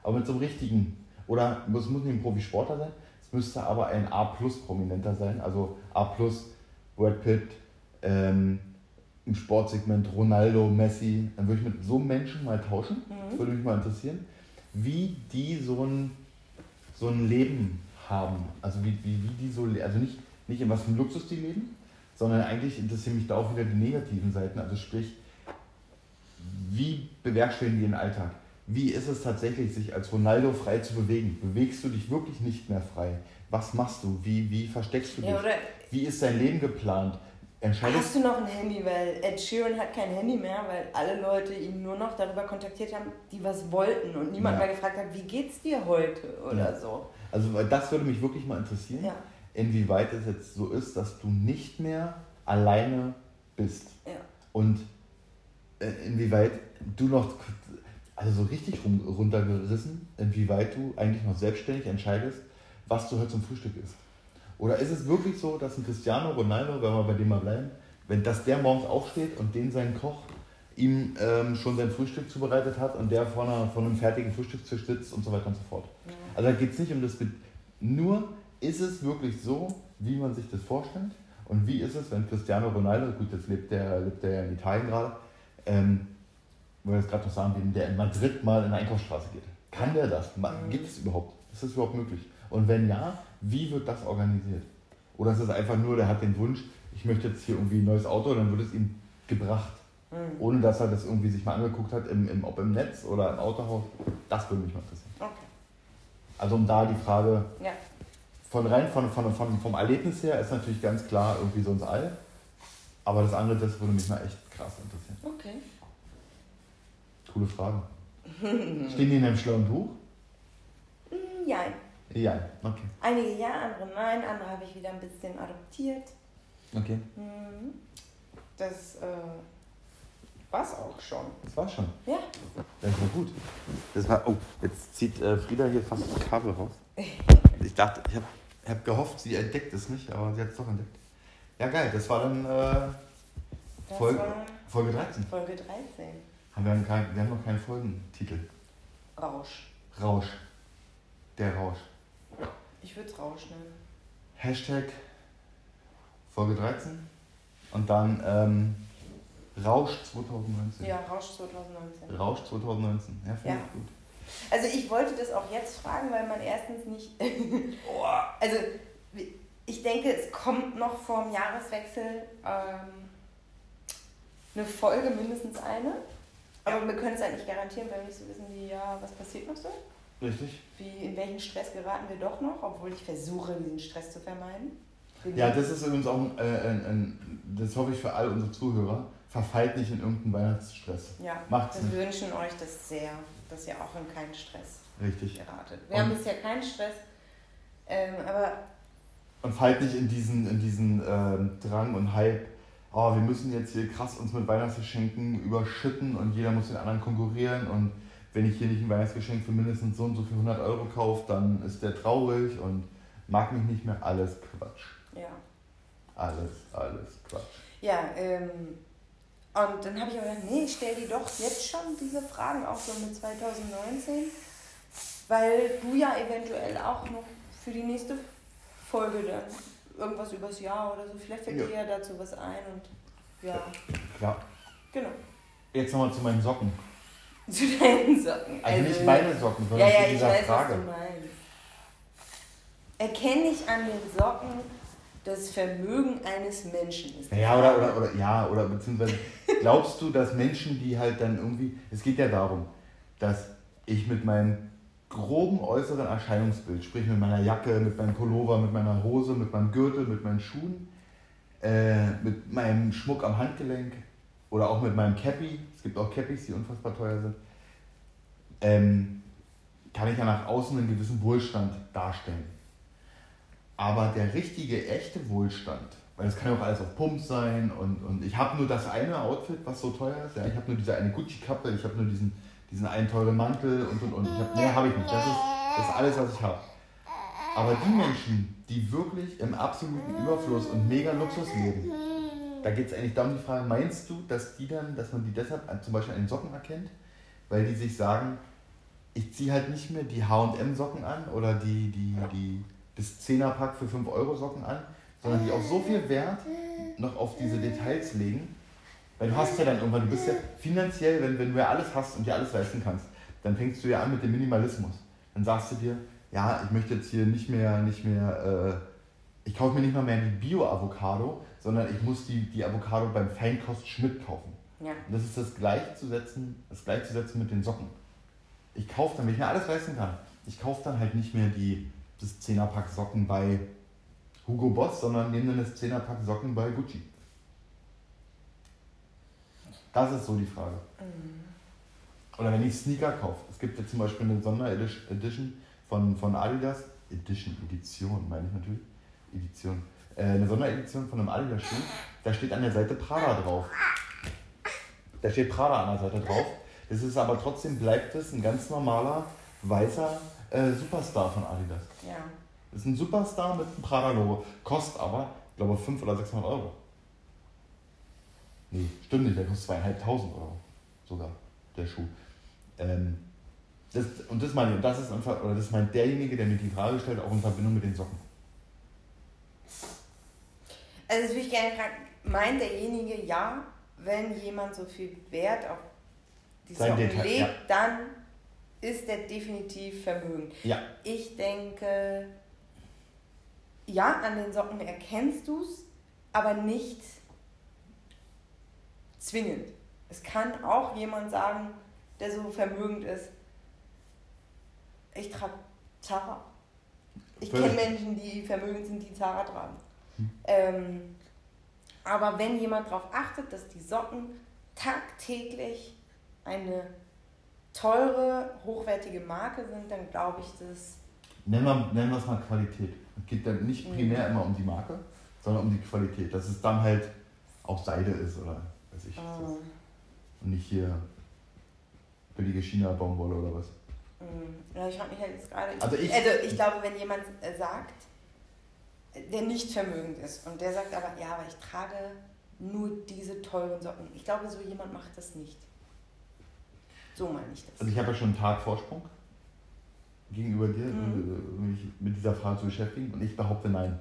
aber mit so einem richtigen, oder es muss nicht ein Profisportler sein, es müsste aber ein A-Plus-Prominenter sein, also A-Plus, Brad Pitt, ähm, im Sportsegment Ronaldo, Messi, dann würde ich mit so einem Menschen mal tauschen, mhm. das würde mich mal interessieren wie die so ein, so ein Leben haben. Also wie, wie, wie die so, also nicht, nicht in was für einem Luxus die leben, sondern eigentlich interessieren mich da auch wieder die negativen Seiten. Also sprich, wie bewerkstelligen die ihren Alltag? Wie ist es tatsächlich, sich als Ronaldo frei zu bewegen? Bewegst du dich wirklich nicht mehr frei? Was machst du? Wie, wie versteckst du dich? Ja, wie ist dein Leben geplant? Hast du noch ein Handy? Weil Ed Sheeran hat kein Handy mehr, weil alle Leute ihn nur noch darüber kontaktiert haben, die was wollten und niemand ja. mal gefragt hat, wie geht's dir heute oder ja. so. Also das würde mich wirklich mal interessieren, ja. inwieweit es jetzt so ist, dass du nicht mehr alleine bist. Und äh, inwieweit du noch, also so richtig runtergerissen, inwieweit du eigentlich noch selbstständig entscheidest, was du heute zum Frühstück isst. Oder ist es wirklich so, dass ein Cristiano Ronaldo, wenn wir bei dem mal bleiben, wenn das der morgens aufsteht und den sein Koch ihm ähm, schon sein Frühstück zubereitet hat und der vor, einer, vor einem fertigen Frühstückstisch sitzt und so weiter und so fort. Ja. Also da geht es nicht um das, nur ist es wirklich so, wie man sich das vorstellt? Und wie ist es, wenn Cristiano Ronaldo, gut, jetzt lebt der, lebt der ja in Italien gerade, ähm, wo wir jetzt gerade noch sagen, wenn der in Madrid mal in eine Einkaufsstraße geht. Kann der das? Mhm. Geht es überhaupt? Ist das überhaupt möglich? Und wenn ja, wie wird das organisiert? Oder ist es einfach nur, der hat den Wunsch, ich möchte jetzt hier irgendwie ein neues Auto, dann wird es ihm gebracht. Mhm. Ohne dass er das irgendwie sich mal angeguckt hat, im, im, ob im Netz oder im Autohaus. Das würde mich mal interessieren. Okay. Also um da die Frage, Ja. von rein von, von, von, vom Erlebnis her ist natürlich ganz klar irgendwie so ins All. Aber das andere, das würde mich mal echt krass interessieren. Okay. Coole Frage. Stehen die in einem schlauen Buch? Hm, Ja. Ja, okay. Einige ja, andere nein. Andere habe ich wieder ein bisschen adoptiert. Okay, Mhm. Das äh, war's auch schon. das war's schon. Ja. Das war gut. Das war, oh, jetzt zieht äh, Frieda hier fast das Kabel raus. Ich dachte, ich habe hab gehofft, sie entdeckt es nicht, aber sie hat es doch entdeckt. Ja, geil, das war dann äh, Das Folge, war Folge 13. Folge 13. Haben wir, haben wir haben noch keinen Folgentitel. Rausch. Rausch. Der Rausch. Ich würde es Rausch nennen. Hashtag Folge 13 und dann ähm, Rausch 2019. Ja, Rausch 2019. Rausch 2019. Ja, finde Ja. ich gut. Also ich wollte das auch jetzt fragen, weil man erstens nicht. also ich denke, es kommt noch vor dem Jahreswechsel ähm, eine Folge, mindestens eine. Aber wir können es halt nicht garantieren, weil wir nicht so wissen, wie, ja, was passiert noch so. Richtig? Wie, in welchen Stress geraten wir doch noch, obwohl ich versuche, diesen Stress zu vermeiden. Ja, das ist übrigens auch ein, äh, ein, ein, das hoffe ich für all unsere Zuhörer, verfallt nicht in irgendeinen Weihnachtsstress. ja, Macht's wir nicht. wünschen euch das sehr, dass ihr auch in keinen Stress Richtig. geratet. Wir haben Und- bisher keinen Stress, ähm, aber Und fallt nicht in diesen, in diesen ähm, Drang und Hype, oh, wir müssen jetzt hier krass uns mit Weihnachtsgeschenken überschütten und jeder muss den anderen konkurrieren und wenn ich hier nicht ein Weihnachtsgeschenk für mindestens so und so viel 100 Euro kaufe, dann ist der traurig und mag mich nicht mehr. Alles Quatsch. ja. Alles, alles Quatsch. Ja, ähm, und dann habe ich aber gedacht, nee, ich stelle die doch jetzt schon diese Fragen auch so mit 2019, weil du ja eventuell auch noch für die nächste Folge dann irgendwas übers Jahr oder so, vielleicht fällt Ja. dir ja dazu was ein und ja, Ja. genau. Jetzt nochmal zu meinen Socken. Zu deinen Socken. Also nicht meine Socken, Ja, sondern ja, zu ich dieser weiß, Frage. was du meinst. Erkenne ich an den Socken das Vermögen eines Menschen? Ist Ja, oder, oder, oder, ja, oder beziehungsweise glaubst du, dass Menschen, die halt dann irgendwie, es geht ja darum, dass ich mit meinem groben äußeren Erscheinungsbild, sprich mit meiner Jacke, mit meinem Pullover, mit meiner Hose, mit meinem Gürtel, mit meinen Schuhen, äh, mit meinem Schmuck am Handgelenk oder auch mit meinem Cappy, es gibt auch Cappies, die unfassbar teuer sind, ähm, kann ich ja nach außen einen gewissen Wohlstand darstellen. Aber der richtige, echte Wohlstand, weil das kann ja auch alles auf Pump sein und, und ich habe nur das eine Outfit, was so teuer ist. Ja, ich habe nur diese eine Gucci-Kappe, ich habe nur diesen, diesen einen teuren Mantel und und und. Ich hab, mehr habe ich nicht. Das ist, das ist alles, was ich habe. Aber die Menschen, die wirklich im absoluten Überfluss und mega Luxus leben, da geht es eigentlich darum, die Frage, meinst du, dass die dann, dass man die deshalb an- zum Beispiel an den Socken erkennt? Weil die sich sagen, ich ziehe halt nicht mehr die H&M-Socken an oder die, die, die, das 10er-Pack für 5 Euro Socken an, sondern die auch so viel Wert noch auf diese Details legen. Weil du hast ja dann irgendwann, du bist ja finanziell, wenn, wenn du ja alles hast und dir alles leisten kannst, dann fängst du ja an mit dem Minimalismus. Dann sagst du dir, ja, ich möchte jetzt hier nicht mehr, nicht mehr, äh, ich kaufe mir nicht mal mehr die Bio-Avocado, sondern ich muss die, die Avocado beim Feinkost Schmidt kaufen. Ja. Und das ist das gleichzusetzen, das gleichzusetzen mit den Socken. Ich kaufe dann, wenn ich mir alles leisten kann, ich kaufe dann halt nicht mehr die, das 10er-Pack Socken bei Hugo Boss, sondern nehme dann das 10er-Pack Socken bei Gucci. Das ist so die Frage. Oder wenn ich Sneaker kaufe. Es gibt ja zum Beispiel eine Sonderedition von, von Adidas. Edition, Edition meine ich natürlich. Edition. Äh, eine Sonderedition von einem Adidas-Schuh. Da steht an der Seite Prada drauf. Da steht Prada an der Seite drauf. Das ist aber trotzdem, bleibt es ein ganz normaler, weißer äh, Superstar von Adidas. Ja. Das ist ein Superstar mit einem Prada-Logo. Kostet aber, ich glaube, 500 oder 600 Euro. Nee, stimmt nicht, der kostet zweieinhalbtausend Euro. Sogar, der Schuh. Ähm, das, und das meine ich, das ist einfach, oder das meint derjenige, der mir die Frage stellt, auch in Verbindung mit den Socken. Also das würde ich gerne fragen, meint derjenige, ja, wenn jemand so viel Wert auf die Sein Socken Detail, legt, ja. dann ist der definitiv vermögend. Ja. Ich denke, ja, an den Socken erkennst du es, aber nicht zwingend. Es kann auch jemand sagen, der so vermögend ist, ich trage Zara. Ich kenne. Menschen, die vermögend sind, die Zara tragen. Hm. Ähm, aber wenn jemand darauf achtet, dass die Socken tagtäglich eine teure, hochwertige Marke sind, dann glaube ich, dass Nennen wir, nennen wir es mal Qualität. Es geht dann nicht Mhm. primär immer um die Marke, sondern um die Qualität. Dass es dann halt auch Seide ist oder ich. äh, Und nicht hier billige China-Baumwolle oder was. Mm, Ja, ich frage mich halt jetzt gerade. Also ich- also ich glaube, wenn jemand äh, sagt, der nicht vermögend ist und der sagt aber, ja, aber ich trage nur diese teuren Socken. Ich glaube, so jemand macht das nicht. So meine ich das. Also ich habe ja schon einen Tag Vorsprung gegenüber dir, Mhm. äh, mich mit dieser Frage zu beschäftigen. Und ich behaupte nein.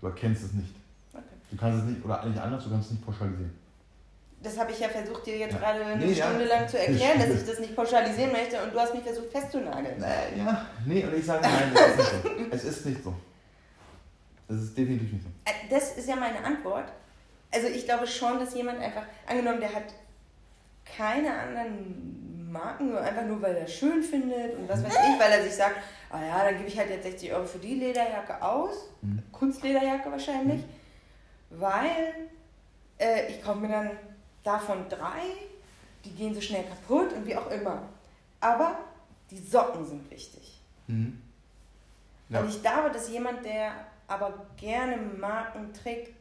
Du erkennst es nicht. Okay. Du kannst es nicht, oder eigentlich anders, du kannst es nicht pauschalisieren. Das habe ich ja versucht, dir jetzt Ja. gerade eine Nee, ja. Stunde lang zu erklären, dass ich das nicht pauschalisieren möchte und du hast mich versucht festzunageln. Äh, ja, nee, und ich sage nein, es ist nicht so. Es ist nicht so. Es ist definitiv nicht so. Äh, Das ist ja meine Antwort. Also ich glaube schon, dass jemand einfach, angenommen, der hat keine anderen Marken, nur einfach nur, weil er schön findet und was weiß ich, weil er sich sagt, ah ja, dann gebe ich halt jetzt 60 Euro für die Lederjacke aus, Mhm. Kunstlederjacke wahrscheinlich, weil äh, ich kaufe mir dann davon drei, die gehen so schnell kaputt und wie auch immer. Aber die Socken sind wichtig. Mhm. Ja. Und ich glaube, dass jemand, der aber gerne Marken trägt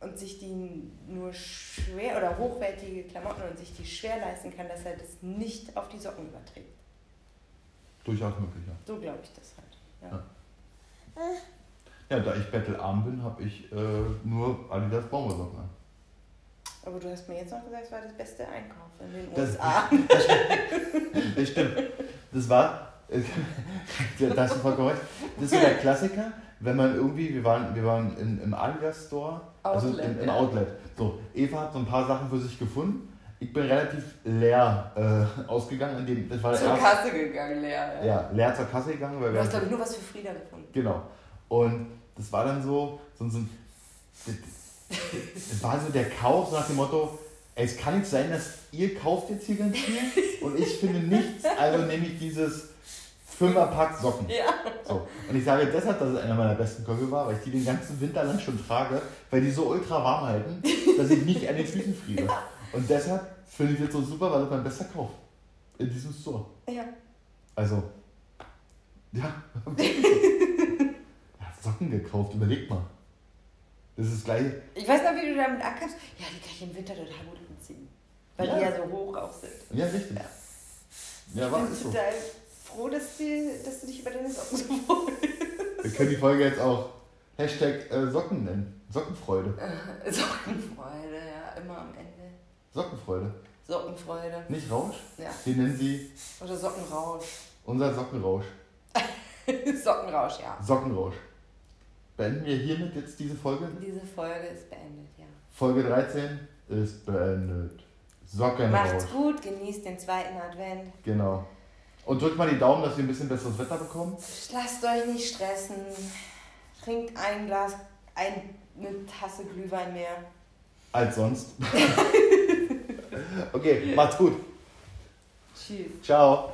und sich die nur schwer oder hochwertige Klamotten und sich die schwer leisten kann, dass er das nicht auf die Socken überträgt. Durchaus möglich, ja. So glaube ich das halt. Ja. Ja, da ich bettelarm bin, habe ich äh, nur Adidas Baumwollsocken an. Aber du hast mir jetzt noch gesagt, es war das beste Einkauf in den Das- USA. Das stimmt. Das war, da hast du vollkommen recht. Das ist so der Klassiker, wenn man irgendwie, wir waren, wir waren in, im Adidas Store, also Outlet, im, im ja. Outlet. So, Eva hat so ein paar Sachen für sich gefunden. Ich bin relativ leer äh, ausgegangen. An dem, das war Zur erste, Kasse gegangen, Lea. Ja. ja, leer zur Kasse gegangen. Weil Du wir hast, glaube ich, nur was für Frieda gefunden. Genau. Und das war dann so, so, so ein. Das, das war so der Kauf, nach dem Motto: Es kann nicht sein, dass ihr kauft jetzt hier ganz viel und ich finde nichts, also nehme ich dieses Fünferpack Socken. Ja. So. Und ich sage deshalb, dass es einer meiner besten Käufe war, weil ich die den ganzen Winter lang schon trage, weil die so ultra warm halten, dass ich nicht an den Füßen friere. Und deshalb finde ich das so super, weil das mein bester Kauf in diesem Store. Ja. Also, ja. er hat Socken gekauft, überleg mal. Das ist gleich. Ich weiß noch, wie du damit ankamst. Ja, die kann ich im Winter total gut anziehen. Weil die Ja. ja so hoch auch sind. Ja, richtig. Ja, Ich war bin ist so. total froh, dass, die, dass du dich über deine Socken so wohl Wir können die Folge jetzt auch Hashtag äh, Socken nennen. Sockenfreude. Sockenfreude, ja, immer am Ende. Sockenfreude. Sockenfreude, Nicht Rausch? ja. Wir nennen sie Oder Sockenrausch. unser Sockenrausch. Sockenrausch, ja. Sockenrausch. Beenden wir hiermit jetzt diese Folge? Diese Folge ist beendet, ja. Folge 13 ist beendet. Sockenrausch. Macht's gut, genießt den zweiten Advent. Genau. Und drückt mal die Daumen, dass wir ein bisschen besseres Wetter bekommen. Lasst euch nicht stressen. Trinkt ein Glas, eine Tasse Glühwein mehr. Als sonst. okay, macht's gut. Tschüss. Ciao.